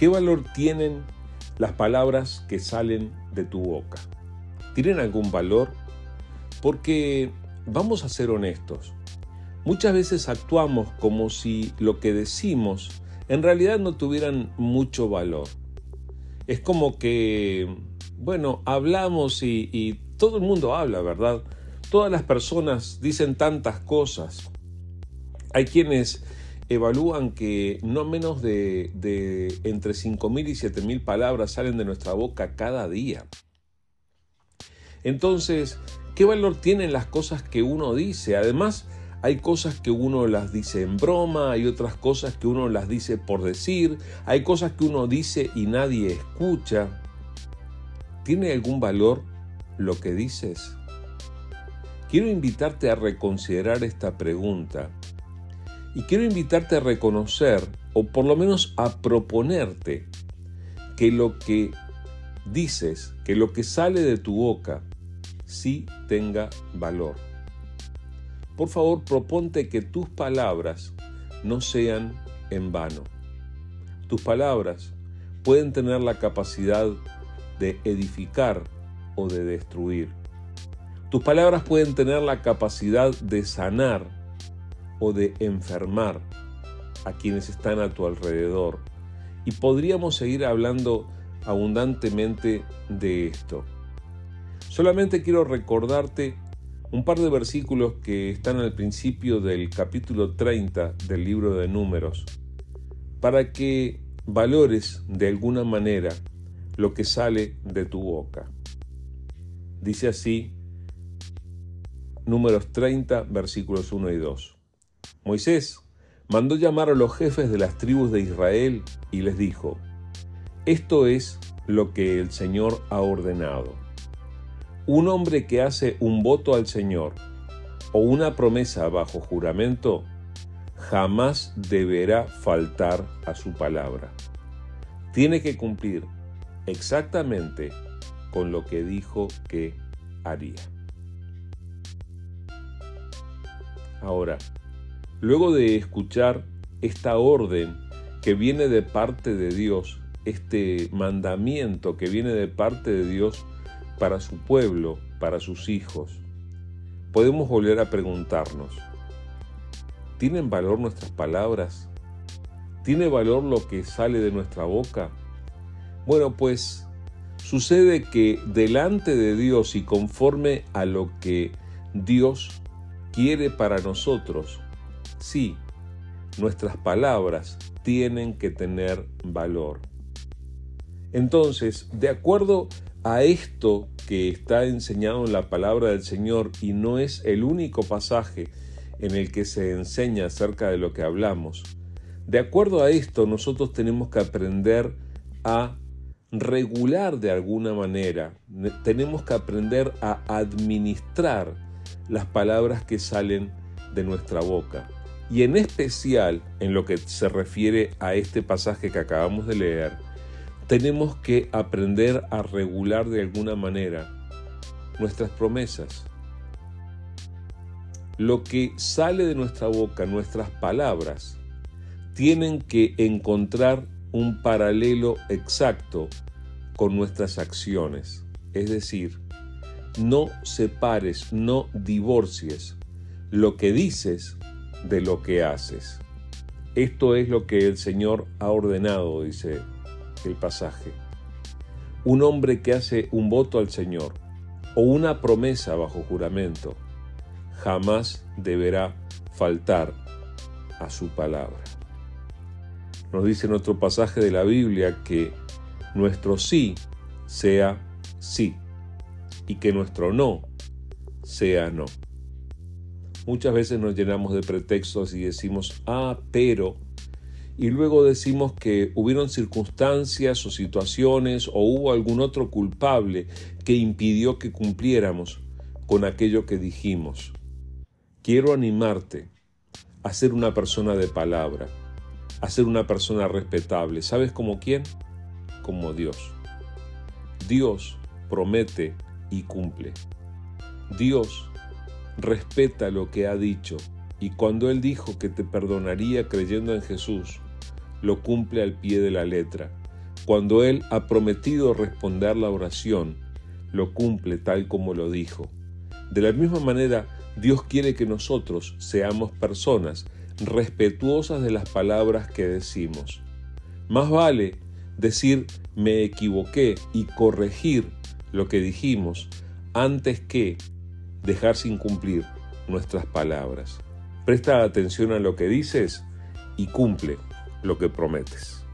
¿Qué valor tienen las palabras que salen de tu boca? ¿Tienen algún valor? Porque vamos a ser honestos. Muchas veces actuamos como si lo que decimos en realidad no tuvieran mucho valor. Es como que, bueno, hablamos y, todo el mundo habla, ¿verdad? Todas las personas dicen tantas cosas. Hay quienes evalúan que no menos de, de entre 5.000 y 7.000 palabras salen de nuestra boca cada día. Entonces, ¿qué valor tienen las cosas que uno dice? Además, hay cosas que uno las dice en broma, hay otras cosas que uno las dice por decir, hay cosas que uno dice y nadie escucha. ¿Tiene algún valor lo que dices? Quiero invitarte a reconsiderar esta pregunta y quiero invitarte a reconocer, o por lo menos a proponerte, que lo que dices, que lo que sale de tu boca, sí tenga valor. Por favor, proponte que tus palabras no sean en vano. Tus palabras pueden tener la capacidad de edificar o de destruir. Tus palabras pueden tener la capacidad de sanar o de enfermar a quienes están a tu alrededor. Y podríamos seguir hablando abundantemente de esto. Solamente quiero recordarte un par de versículos que están al principio del capítulo 30 del libro de números, para que valores de alguna manera lo que sale de tu boca. Dice así, números 30, versículos 1 y 2. Moisés mandó llamar a los jefes de las tribus de Israel y les dijo, esto es lo que el Señor ha ordenado un hombre que hace un voto al Señor o una promesa bajo juramento jamás deberá faltar a su palabra. Tiene que cumplir exactamente con lo que dijo que haría. Ahora, luego de escuchar esta orden que viene de parte de Dios, este mandamiento que viene de parte de Dios para su pueblo, para sus hijos, podemos volver a preguntarnos, ¿tienen valor nuestras palabras? ¿Tiene valor lo que sale de nuestra boca? Bueno, pues sucede que delante de Dios y conforme a lo que Dios quiere para nosotros, sí, nuestras palabras tienen que tener valor. Entonces, de acuerdo a esto que está enseñado en la palabra del Señor y no es el único pasaje en el que se enseña acerca de lo que hablamos, de acuerdo a esto nosotros tenemos que aprender a regular de alguna manera, tenemos que aprender a administrar las palabras que salen de nuestra boca. Y en especial en lo que se refiere a este pasaje que acabamos de leer, tenemos que aprender a regular de alguna manera nuestras promesas. Lo que sale de nuestra boca, nuestras palabras, tienen que encontrar un paralelo exacto con nuestras acciones. Es decir, no separes, no divorcies lo que dices de lo que haces. Esto es lo que el Señor ha ordenado, dice el pasaje. Un hombre que hace un voto al Señor o una promesa bajo juramento jamás deberá faltar a su palabra. Nos dice en otro pasaje de la Biblia que nuestro sí sea sí y que nuestro no sea no. Muchas veces nos llenamos de pretextos y decimos, ah, pero y luego decimos que hubieron circunstancias o situaciones o hubo algún otro culpable que impidió que cumpliéramos con aquello que dijimos. Quiero animarte a ser una persona de palabra, a ser una persona respetable. ¿Sabes como quién? Como Dios. Dios promete y cumple. Dios respeta lo que ha dicho y cuando Él dijo que te perdonaría creyendo en Jesús, lo cumple al pie de la letra. cuando Él ha prometido responder la oración, lo cumple tal como lo dijo. De la misma manera, Dios quiere que nosotros seamos personas respetuosas de las palabras que decimos. Más vale decir me equivoqué y corregir lo que dijimos antes que dejar sin cumplir nuestras palabras. Presta atención a lo que dices y cumple lo que prometes.